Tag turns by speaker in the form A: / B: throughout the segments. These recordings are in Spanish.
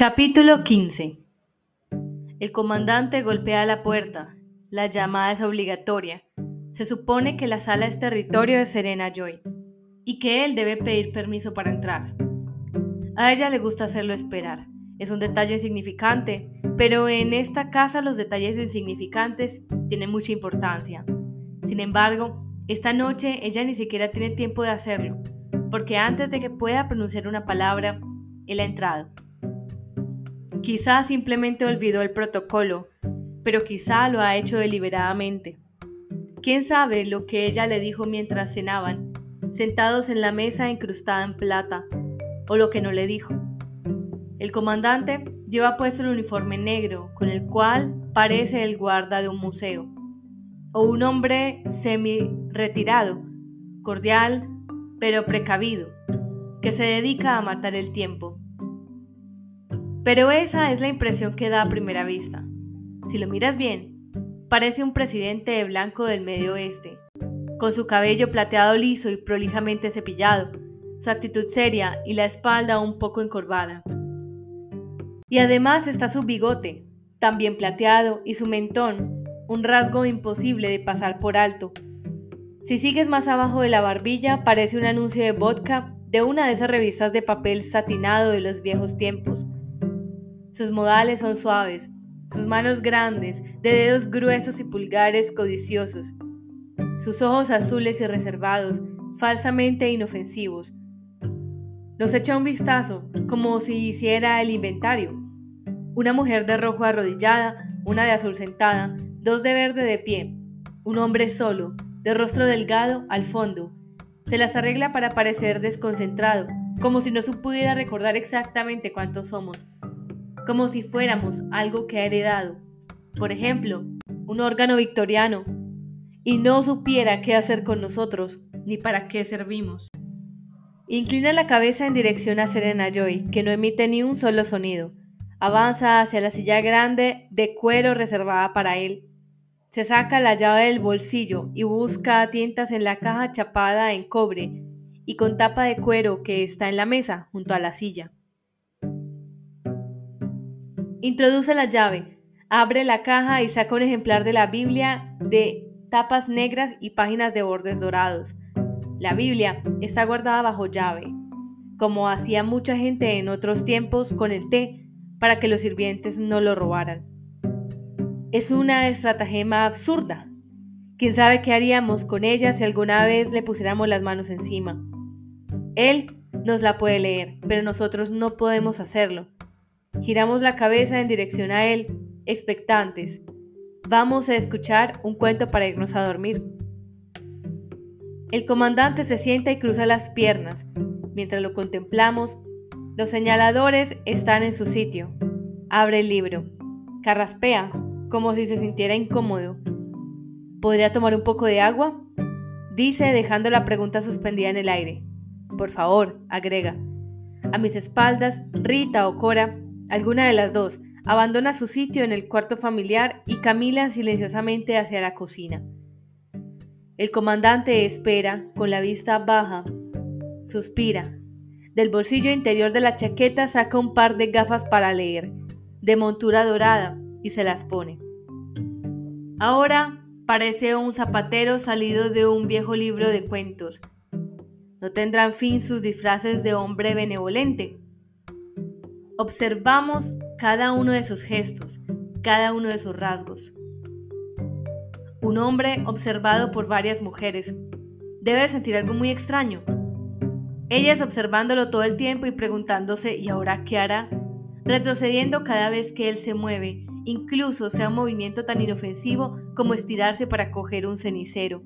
A: Capítulo 15 El comandante golpea la puerta. La llamada es obligatoria. Se supone que la sala es territorio de Serena Joy y que él debe pedir permiso para entrar. A ella le gusta hacerlo esperar. Es un detalle insignificante, pero en esta casa los detalles insignificantes tienen mucha importancia. Sin embargo, esta noche ella ni siquiera tiene tiempo de hacerlo, porque antes de que pueda pronunciar una palabra, él ha entrado. Quizá simplemente olvidó el protocolo, pero quizá lo ha hecho deliberadamente. ¿Quién sabe lo que ella le dijo mientras cenaban, sentados en la mesa incrustada en plata, o lo que no le dijo? El comandante lleva puesto el uniforme negro, con el cual parece el guarda de un museo, o un hombre semi-retirado, cordial, pero precavido, que se dedica a matar el tiempo. Pero esa es la impresión que da a primera vista. Si lo miras bien, parece un presidente de blanco del medio oeste, con su cabello plateado liso y prolijamente cepillado, su actitud seria y la espalda un poco encorvada. Y además está su bigote, también plateado, y su mentón, un rasgo imposible de pasar por alto. Si sigues más abajo de la barbilla, parece un anuncio de vodka de una de esas revistas de papel satinado de los viejos tiempos, sus modales son suaves, sus manos grandes, de dedos gruesos y pulgares codiciosos, sus ojos azules y reservados, falsamente inofensivos. Nos echa un vistazo, como si hiciera el inventario. Una mujer de rojo arrodillada, una de azul sentada, dos de verde de pie, un hombre solo, de rostro delgado al fondo. Se las arregla para parecer desconcentrado, como si no supiera recordar exactamente cuántos somos, como si fuéramos algo que ha heredado, por ejemplo, un órgano victoriano, y no supiera qué hacer con nosotros ni para qué servimos. Inclina la cabeza en dirección a Serena Joy, que no emite ni un solo sonido. Avanza hacia la silla grande de cuero reservada para él. Se saca la llave del bolsillo y busca a tientas en la caja chapada en cobre y con tapa de cuero que está en la mesa junto a la silla. Introduce la llave, abre la caja y saca un ejemplar de la Biblia de tapas negras y páginas de bordes dorados. La Biblia está guardada bajo llave, como hacía mucha gente en otros tiempos con el té, para que los sirvientes no lo robaran. Es una estratagema absurda. ¿Quién sabe qué haríamos con ella si alguna vez le pusiéramos las manos encima? Él nos la puede leer, pero nosotros no podemos hacerlo. Giramos la cabeza en dirección a él, expectantes. Vamos a escuchar un cuento para irnos a dormir. El comandante se sienta y cruza las piernas. Mientras lo contemplamos, los señaladores están en su sitio. Abre el libro. Carraspea, como si se sintiera incómodo. ¿Podría tomar un poco de agua? Dice dejando la pregunta suspendida en el aire. Por favor, agrega. A mis espaldas, Rita o Cora alguna de las dos, abandona su sitio en el cuarto familiar y camina silenciosamente hacia la cocina. El comandante espera, con la vista baja, suspira. Del bolsillo interior de la chaqueta saca un par de gafas para leer, de montura dorada, y se las pone. Ahora parece un zapatero salido de un viejo libro de cuentos. No tendrán fin sus disfraces de hombre benevolente, Observamos cada uno de sus gestos, cada uno de sus rasgos. Un hombre observado por varias mujeres debe sentir algo muy extraño. Ellas observándolo todo el tiempo y preguntándose ¿y ahora qué hará? Retrocediendo cada vez que él se mueve, incluso sea un movimiento tan inofensivo como estirarse para coger un cenicero.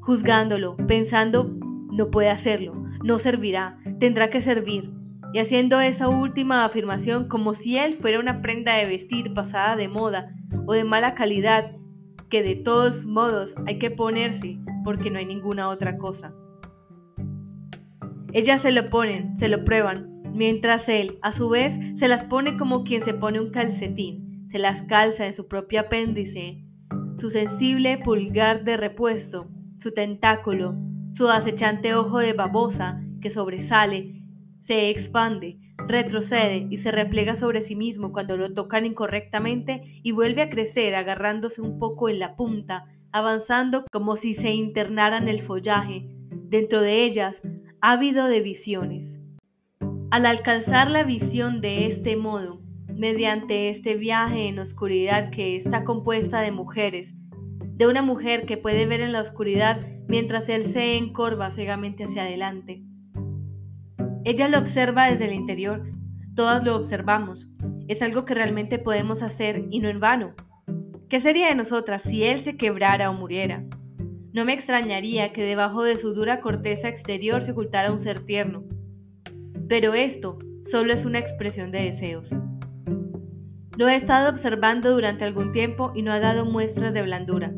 A: Juzgándolo, pensando, no puede hacerlo, no servirá, tendrá que servir, y haciendo esa última afirmación como si él fuera una prenda de vestir pasada de moda o de mala calidad que de todos modos hay que ponerse porque no hay ninguna otra cosa. Ellas se lo ponen, se lo prueban, mientras él, a su vez, se las pone como quien se pone un calcetín, se las calza en su propio apéndice, su sensible pulgar de repuesto, su tentáculo, su acechante ojo de babosa que sobresale se expande, retrocede y se repliega sobre sí mismo cuando lo tocan incorrectamente y vuelve a crecer agarrándose un poco en la punta, avanzando como si se internara en el follaje, dentro de ellas, ávido de visiones. Al alcanzar la visión de este modo, mediante este viaje en oscuridad que está compuesta de mujeres, de una mujer que puede ver en la oscuridad mientras él se encorva ciegamente hacia adelante. Ella lo observa desde el interior, todas lo observamos, es algo que realmente podemos hacer y no en vano. ¿Qué sería de nosotras si él se quebrara o muriera? No me extrañaría que debajo de su dura corteza exterior se ocultara un ser tierno. Pero esto solo es una expresión de deseos. Lo he estado observando durante algún tiempo y no ha dado muestras de blandura.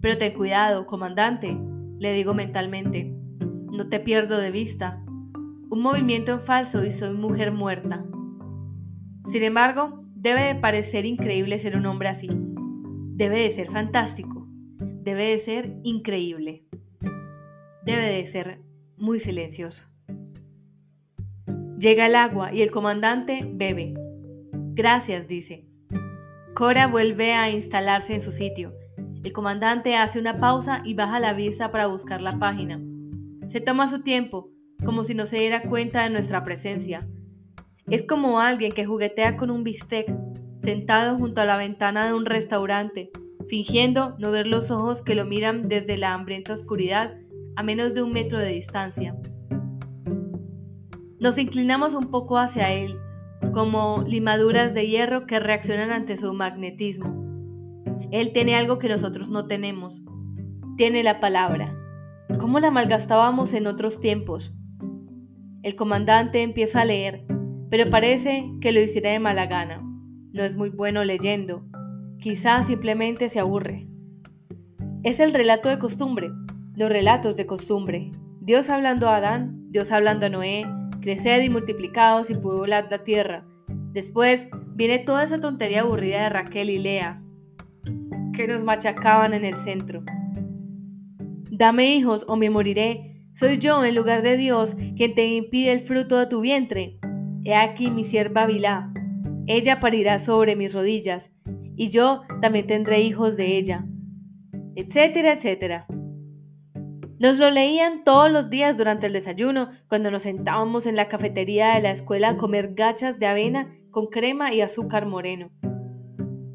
A: Pero ten cuidado, comandante, le digo mentalmente. No te pierdo de vista. Un movimiento en falso y soy mujer muerta. Sin embargo, debe de parecer increíble ser un hombre así. Debe de ser fantástico. Debe de ser increíble. Debe de ser muy silencioso. Llega el agua y el comandante bebe. Gracias, dice. Cora vuelve a instalarse en su sitio el comandante hace una pausa y baja la vista para buscar la página. Se toma su tiempo, como si no se diera cuenta de nuestra presencia. Es como alguien que juguetea con un bistec, sentado junto a la ventana de un restaurante, fingiendo no ver los ojos que lo miran desde la hambrienta oscuridad a menos de un metro de distancia. Nos inclinamos un poco hacia él, como limaduras de hierro que reaccionan ante su magnetismo. Él tiene algo que nosotros no tenemos. Tiene la palabra. ¿Cómo la malgastábamos en otros tiempos? El comandante empieza a leer, pero parece que lo hiciera de mala gana. No es muy bueno leyendo. Quizás simplemente se aburre. Es el relato de costumbre, los relatos de costumbre. Dios hablando a Adán, Dios hablando a Noé, creced y multiplicados y pueblad la tierra. Después viene toda esa tontería aburrida de Raquel y Lea, que nos machacaban en el centro. Dame hijos o me moriré. Soy yo, en lugar de Dios, quien te impide el fruto de tu vientre. He aquí mi sierva Bilá. Ella parirá sobre mis rodillas, y yo también tendré hijos de ella. Etcétera, etcétera. Nos lo leían todos los días durante el desayuno, cuando nos sentábamos en la cafetería de la escuela a comer gachas de avena con crema y azúcar moreno.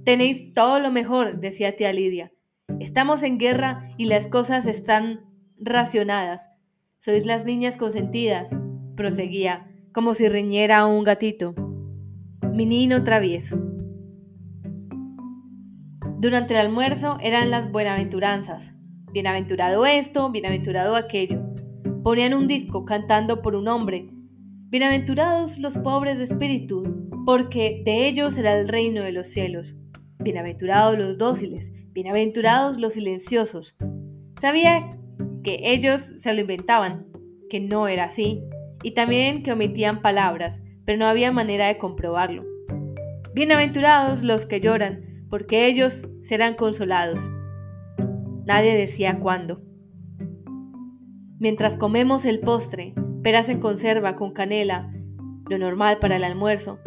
A: Tenéis todo lo mejor, decía tía Lidia. Estamos en guerra y las cosas están racionadas. Sois las niñas consentidas, proseguía, como si riñera a un gatito. Mi niño travieso. Durante el almuerzo eran las buenaventuranzas. Bienaventurado esto, bienaventurado aquello. Ponían un disco cantando por un hombre. Bienaventurados los pobres de espíritu, porque de ellos será el reino de los cielos. Bienaventurados los dóciles, bienaventurados los silenciosos. Sabía que ellos se lo inventaban, que no era así, y también que omitían palabras, pero no había manera de comprobarlo. Bienaventurados los que lloran, porque ellos serán consolados. Nadie decía cuándo. Mientras comemos el postre, peras en conserva con canela, lo normal para el almuerzo,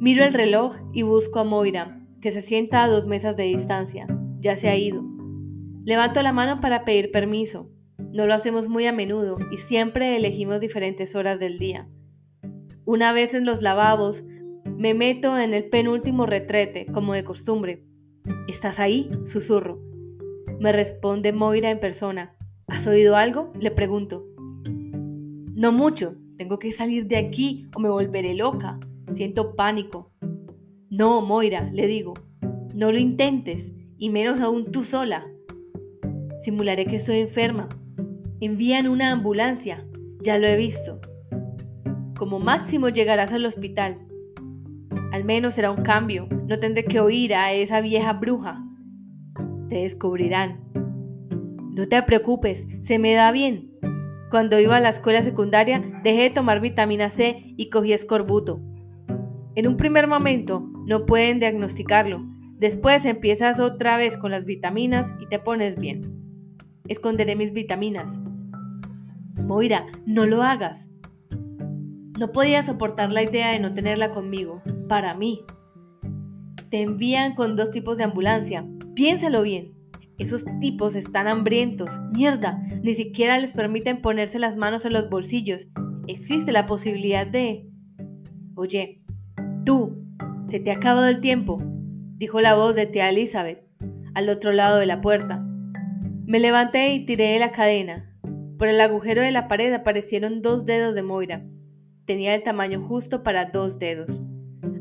A: miro el reloj y busco a Moira, que se sienta a dos mesas de distancia. Ya se ha ido. Levanto la mano para pedir permiso. No lo hacemos muy a menudo y siempre elegimos diferentes horas del día. Una vez en los lavabos, me meto en el penúltimo retrete, como de costumbre. ¿Estás ahí? susurro. Me responde Moira en persona. ¿Has oído algo? Le pregunto. No mucho. Tengo que salir de aquí o me volveré loca. Siento pánico. No, Moira, le digo, no lo intentes, y menos aún tú sola. Simularé que estoy enferma. Envían una ambulancia, ya lo he visto. Como máximo llegarás al hospital. Al menos será un cambio, no tendré que oír a esa vieja bruja. Te descubrirán. No te preocupes, se me da bien. Cuando iba a la escuela secundaria dejé de tomar vitamina C y cogí escorbuto. En un primer momento no pueden diagnosticarlo. Después empiezas otra vez con las vitaminas y te pones bien. Esconderé mis vitaminas. Moira, no lo hagas. No podía soportar la idea de no tenerla conmigo, para mí. Te envían con dos tipos de ambulancia. Piénsalo bien. Esos tipos están hambrientos. Mierda, ni siquiera les permiten ponerse las manos en los bolsillos. Existe la posibilidad de... Oye, tú, se te ha acabado el tiempo, dijo la voz de tía Elizabeth, al otro lado de la puerta. Me levanté y tiré de la cadena. Por el agujero de la pared aparecieron dos dedos de Moira. Tenía el tamaño justo para dos dedos.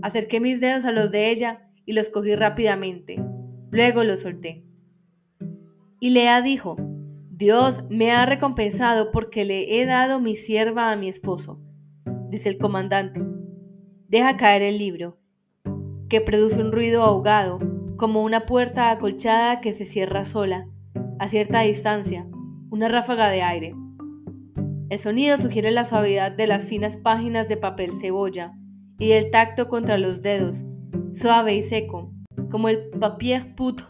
A: Acerqué mis dedos a los de ella y los cogí rápidamente. Luego los solté. Y Lea dijo, Dios me ha recompensado porque le he dado mi sierva a mi esposo, dice el comandante. Deja caer el libro, que produce un ruido ahogado, como una puerta acolchada que se cierra sola, a cierta distancia, una ráfaga de aire. El sonido sugiere la suavidad de las finas páginas de papel cebolla y el tacto contra los dedos, suave y seco, como el papier poudre,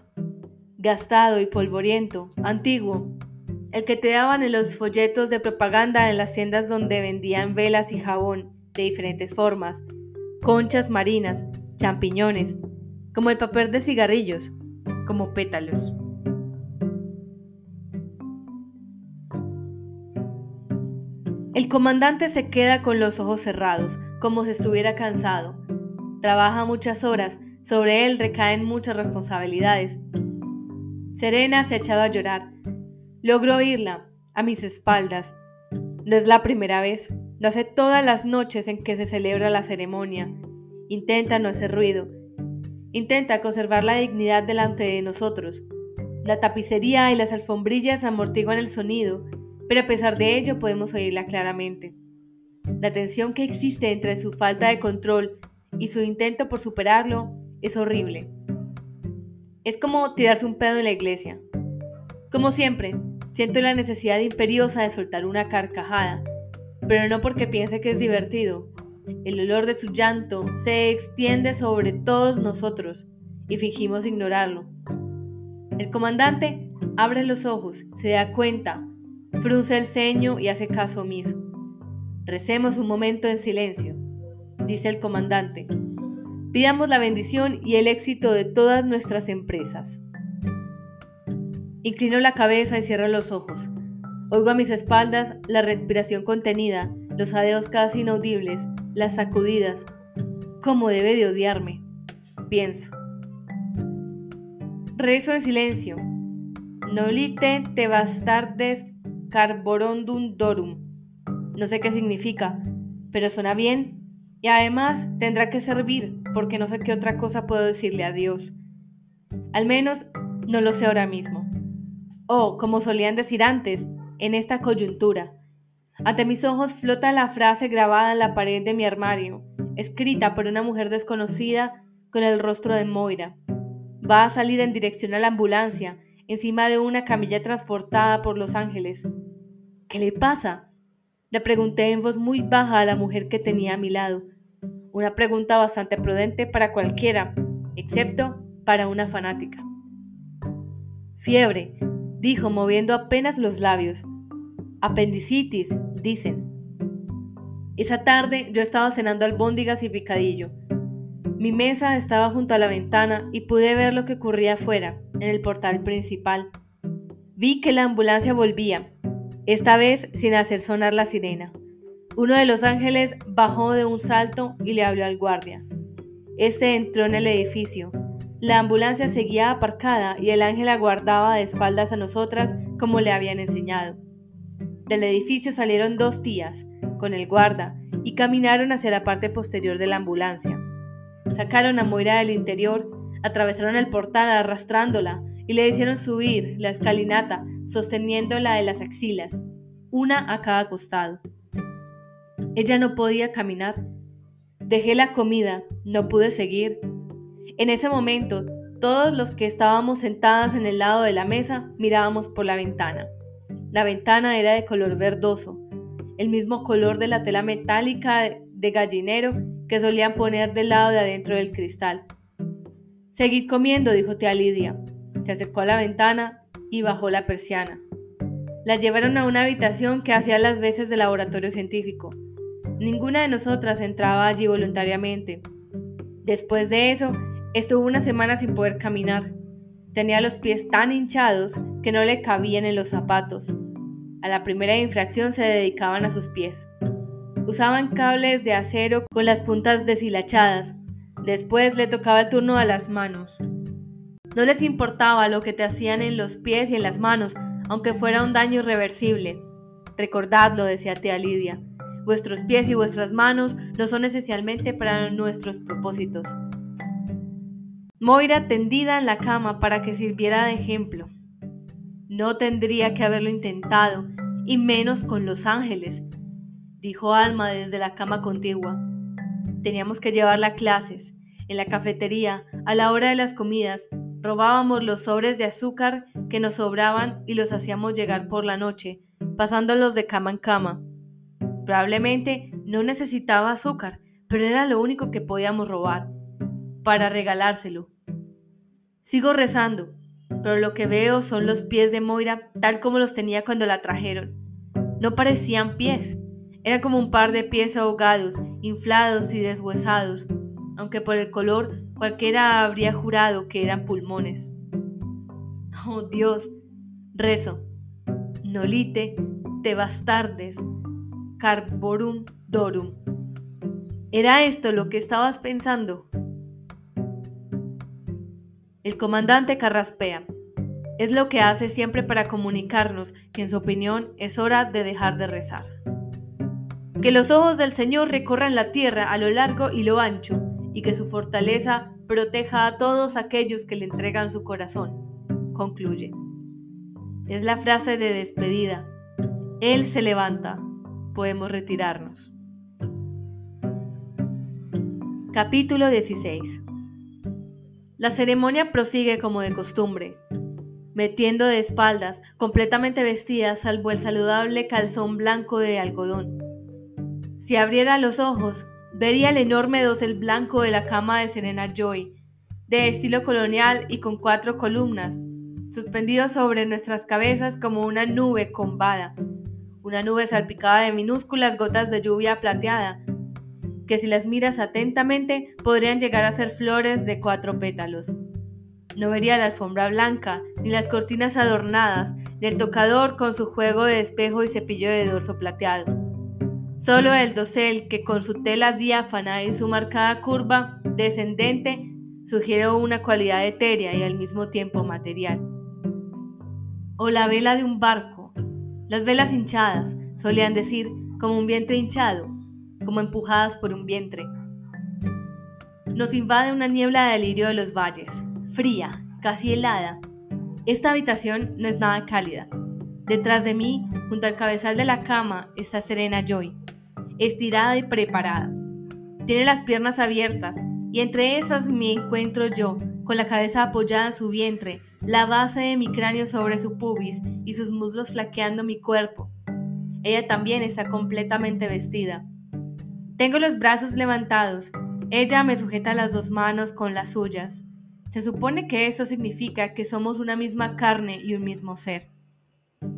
A: gastado y polvoriento, antiguo, el que te daban en los folletos de propaganda en las tiendas donde vendían velas y jabón de diferentes formas, conchas marinas, champiñones, como el papel de cigarrillos, como pétalos. El comandante se queda con los ojos cerrados, como si estuviera cansado. Trabaja muchas horas, sobre él recaen muchas responsabilidades. Serena se ha echado a llorar, Logro oírla a mis espaldas. No es la primera vez, lo hace todas las noches en que se celebra la ceremonia. Intenta no hacer ruido. Intenta conservar la dignidad delante de nosotros. La tapicería y las alfombrillas amortiguan el sonido, pero a pesar de ello podemos oírla claramente. La tensión que existe entre su falta de control y su intento por superarlo es horrible. Es como tirarse un pedo en la iglesia. Como siempre, Siento la necesidad imperiosa de soltar una carcajada, pero no porque piense que es divertido. El olor de su llanto se extiende sobre todos nosotros y fingimos ignorarlo. El comandante abre los ojos, se da cuenta, frunce el ceño y hace caso omiso. Recemos un momento en silencio, dice el comandante. Pidamos la bendición y el éxito de todas nuestras empresas. Inclino la cabeza y cierro los ojos. Oigo a mis espaldas la respiración contenida, los jadeos casi inaudibles, las sacudidas. ¿Cómo debe de odiarme? Pienso. Rezo en silencio. Nolite te bastardes carborundum dorum. No sé qué significa, pero suena bien. Y además tendrá que servir, porque no sé qué otra cosa puedo decirle a Dios. Al menos no lo sé ahora mismo o, como solían decir antes, en esta coyuntura. Ante mis ojos flota la frase grabada en la pared de mi armario, escrita por una mujer desconocida con el rostro de Moira. Va a salir en dirección a la ambulancia, encima de una camilla transportada por Los Ángeles. ¿Qué le pasa? Le pregunté en voz muy baja a la mujer que tenía a mi lado. Una pregunta bastante prudente para cualquiera, excepto para una fanática. Fiebre, dijo moviendo apenas los labios. Apendicitis, dicen. Esa tarde yo estaba cenando albóndigas y picadillo. Mi mesa estaba junto a la ventana y pude ver lo que ocurría afuera, en el portal principal. Vi que la ambulancia volvía, esta vez sin hacer sonar la sirena. Uno de los ángeles bajó de un salto y le habló al guardia. Este entró en el edificio, la ambulancia seguía aparcada y el ángel aguardaba de espaldas a nosotras como le habían enseñado. Del edificio salieron dos tías, con el guarda, y caminaron hacia la parte posterior de la ambulancia. Sacaron a Moira del interior, atravesaron el portal arrastrándola y le hicieron subir la escalinata sosteniéndola de las axilas, una a cada costado. Ella no podía caminar. Dejé la comida, no pude seguir en ese momento, todos los que estábamos sentadas en el lado de la mesa mirábamos por la ventana. La ventana era de color verdoso, el mismo color de la tela metálica de gallinero que solían poner del lado de adentro del cristal. Seguid comiendo, dijo tía Lidia. Se acercó a la ventana y bajó la persiana. La llevaron a una habitación que hacía las veces de laboratorio científico. Ninguna de nosotras entraba allí voluntariamente. Después de eso, estuvo una semana sin poder caminar. Tenía los pies tan hinchados que no le cabían en los zapatos. A la primera infracción se dedicaban a sus pies. Usaban cables de acero con las puntas deshilachadas. Después le tocaba el turno a las manos. No les importaba lo que te hacían en los pies y en las manos, aunque fuera un daño irreversible. Recordadlo, decía tía Lidia. Vuestros pies y vuestras manos no son esencialmente para nuestros propósitos. Moira tendida en la cama para que sirviera de ejemplo. No tendría que haberlo intentado, y menos con los ángeles, dijo Alma desde la cama contigua. Teníamos que llevarla a clases. En la cafetería, a la hora de las comidas, robábamos los sobres de azúcar que nos sobraban y los hacíamos llegar por la noche, pasándolos de cama en cama. Probablemente no necesitaba azúcar, pero era lo único que podíamos robar, para regalárselo. Sigo rezando, pero lo que veo son los pies de Moira tal como los tenía cuando la trajeron. No parecían pies, eran como un par de pies ahogados, inflados y deshuesados, aunque por el color cualquiera habría jurado que eran pulmones. Oh Dios, rezo, nolite te bastardes, carborum dorum. ¿Era esto lo que estabas pensando? El comandante carraspea. Es lo que hace siempre para comunicarnos que en su opinión es hora de dejar de rezar. Que los ojos del Señor recorran la tierra a lo largo y lo ancho, y que su fortaleza proteja a todos aquellos que le entregan su corazón. Concluye. Es la frase de despedida. Él se levanta. Podemos retirarnos. Capítulo 16 la ceremonia prosigue como de costumbre, metiendo de espaldas, completamente vestida salvo el saludable calzón blanco de algodón. Si abriera los ojos, vería el enorme dosel blanco de la cama de Serena Joy, de estilo colonial y con cuatro columnas, suspendido sobre nuestras cabezas como una nube combada, una nube salpicada de minúsculas gotas de lluvia plateada, que si las miras atentamente podrían llegar a ser flores de cuatro pétalos. No vería la alfombra blanca, ni las cortinas adornadas, ni el tocador con su juego de espejo y cepillo de dorso plateado. Solo el dosel que con su tela diáfana y su marcada curva descendente sugiere una cualidad etérea y al mismo tiempo material. O la vela de un barco. Las velas hinchadas, solían decir, como un vientre hinchado, como empujadas por un vientre. Nos invade una niebla de delirio de los valles, fría, casi helada. Esta habitación no es nada cálida. Detrás de mí, junto al cabezal de la cama, está Serena Joy, estirada y preparada. Tiene las piernas abiertas y entre esas me encuentro yo, con la cabeza apoyada en su vientre, la base de mi cráneo sobre su pubis y sus muslos flaqueando mi cuerpo. Ella también está completamente vestida. Tengo los brazos levantados. Ella me sujeta las dos manos con las suyas. Se supone que eso significa que somos una misma carne y un mismo ser.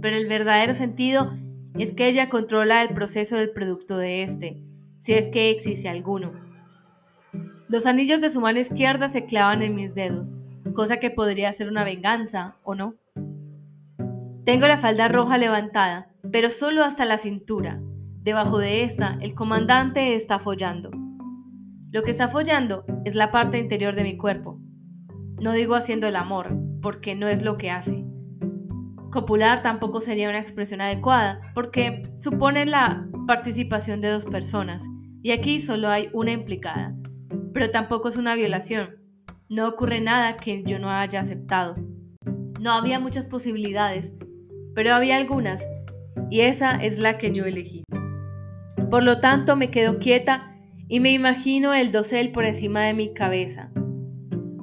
A: Pero el verdadero sentido es que ella controla el proceso del producto de este, si es que existe alguno. Los anillos de su mano izquierda se clavan en mis dedos, cosa que podría ser una venganza, ¿o no? Tengo la falda roja levantada, pero solo hasta la cintura, Debajo de esta, el comandante está follando. Lo que está follando es la parte interior de mi cuerpo. No digo haciendo el amor, porque no es lo que hace. Copular tampoco sería una expresión adecuada, porque supone la participación de dos personas, y aquí solo hay una implicada. Pero tampoco es una violación. No ocurre nada que yo no haya aceptado. No había muchas posibilidades, pero había algunas, y esa es la que yo elegí. Por lo tanto, me quedo quieta y me imagino el dosel por encima de mi cabeza.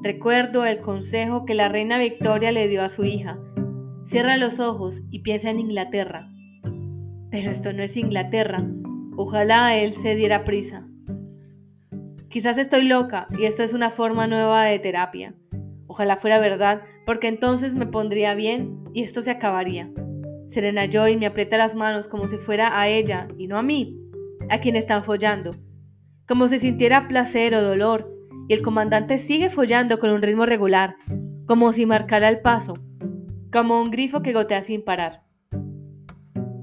A: Recuerdo el consejo que la reina Victoria le dio a su hija. Cierra los ojos y piensa en Inglaterra. Pero esto no es Inglaterra. Ojalá él se diera prisa. Quizás estoy loca y esto es una forma nueva de terapia. Ojalá fuera verdad, porque entonces me pondría bien y esto se acabaría. Serena Joy me aprieta las manos como si fuera a ella y no a mí. a quien están follando, como si sintiera placer o dolor, y el comandante sigue follando con un ritmo regular, como si marcara el paso, como un grifo que gotea sin parar.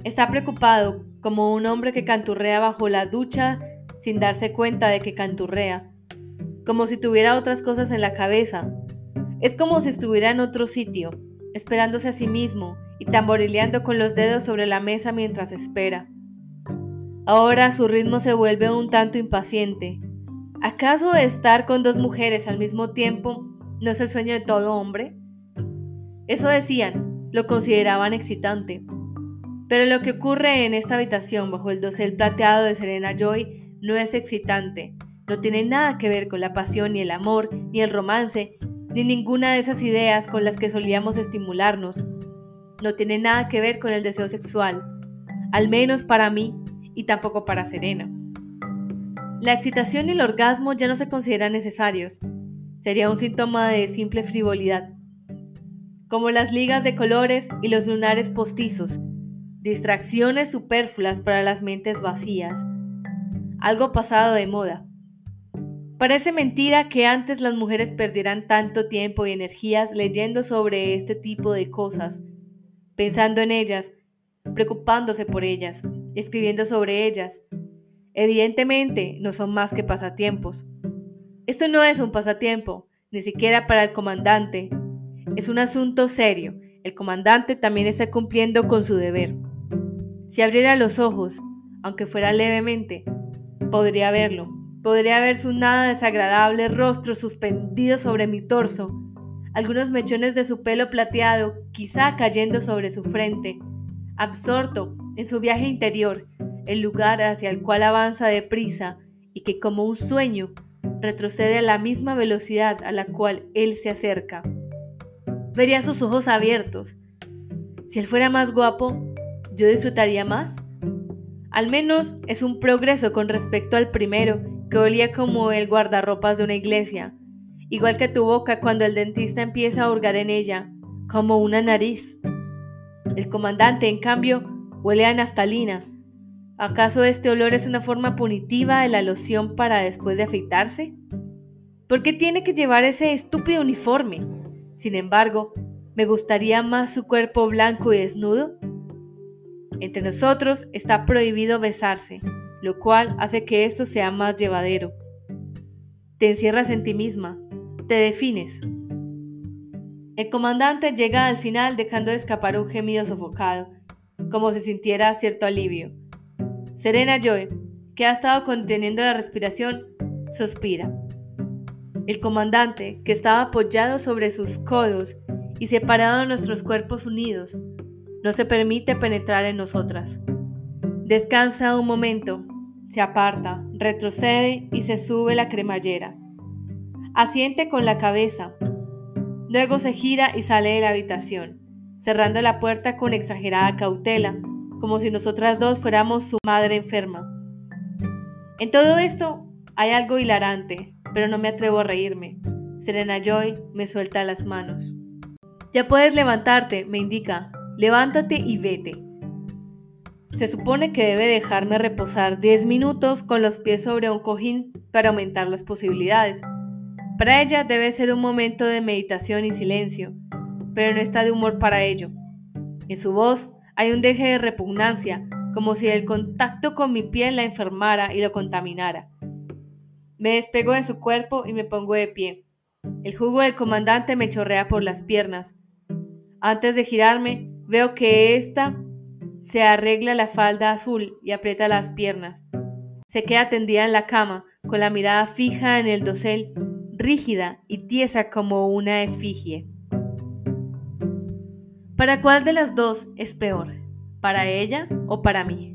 A: Está preocupado, como un hombre que canturrea bajo la ducha sin darse cuenta de que canturrea, como si tuviera otras cosas en la cabeza. Es como si estuviera en otro sitio, esperándose a sí mismo y tamborileando con los dedos sobre la mesa mientras espera. Ahora su ritmo se vuelve un tanto impaciente. ¿Acaso estar con dos mujeres al mismo tiempo no es el sueño de todo hombre? Eso decían, lo consideraban excitante. Pero lo que ocurre en esta habitación bajo el dosel plateado de Serena Joy no es excitante, no tiene nada que ver con la pasión ni el amor, ni el romance, ni ninguna de esas ideas con las que solíamos estimularnos. No tiene nada que ver con el deseo sexual, al menos para mí y tampoco para Serena. La excitación y el orgasmo ya no se consideran necesarios. Sería un síntoma de simple frivolidad. Como las ligas de colores y los lunares postizos, distracciones superfluas para las mentes vacías. Algo pasado de moda. Parece mentira que antes las mujeres perdieran tanto tiempo y energías leyendo sobre este tipo de cosas, pensando en ellas, preocupándose por ellas, escribiendo sobre ellas. Evidentemente no son más que pasatiempos. Esto no es un pasatiempo, ni siquiera para el comandante. Es un asunto serio. El comandante también está cumpliendo con su deber. Si abriera los ojos, aunque fuera levemente, podría verlo. Podría ver su nada desagradable rostro suspendido sobre mi torso, algunos mechones de su pelo plateado quizá cayendo sobre su frente, absorto en su viaje interior, el lugar hacia el cual avanza deprisa y que como un sueño retrocede a la misma velocidad a la cual él se acerca. Vería sus ojos abiertos. Si él fuera más guapo, yo disfrutaría más. Al menos es un progreso con respecto al primero, que olía como el guardarropas de una iglesia, igual que tu boca cuando el dentista empieza a hurgar en ella, como una nariz. El comandante, en cambio, huele a naftalina. ¿Acaso este olor es una forma punitiva de la loción para después de afeitarse? ¿Por qué tiene que llevar ese estúpido uniforme? Sin embargo, me gustaría más su cuerpo blanco y desnudo. Entre nosotros está prohibido besarse, lo cual hace que esto sea más llevadero. Te encierras en ti misma, te defines. El comandante llega al final dejando escapar un gemido sofocado como si sintiera cierto alivio. Serena Joy, que ha estado conteniendo la respiración, suspira. El comandante, que estaba apoyado sobre sus codos y separado de nuestros cuerpos unidos, no se permite penetrar en nosotras. Descansa un momento, se aparta, retrocede y se sube la cremallera. Asiente con la cabeza. Luego se gira y sale de la habitación cerrando la puerta con exagerada cautela, como si nosotras dos fuéramos su madre enferma. En todo esto hay algo hilarante, pero no me atrevo a reírme. Serena Joy me suelta las manos. Ya puedes levantarte, me indica. Levántate y vete. Se supone que debe dejarme reposar 10 minutos con los pies sobre un cojín para aumentar las posibilidades. Para ella debe ser un momento de meditación y silencio, pero no está de humor para ello. En su voz hay un deje de repugnancia, como si el contacto con mi piel la enfermara y lo contaminara. Me despego de su cuerpo y me pongo de pie. El jugo del comandante me chorrea por las piernas. Antes de girarme, veo que ésta se arregla la falda azul y aprieta las piernas. Se queda tendida en la cama, con la mirada fija en el dosel, rígida y tiesa como una efigie. ¿Para cuál de las dos es peor? ¿Para ella o para mí?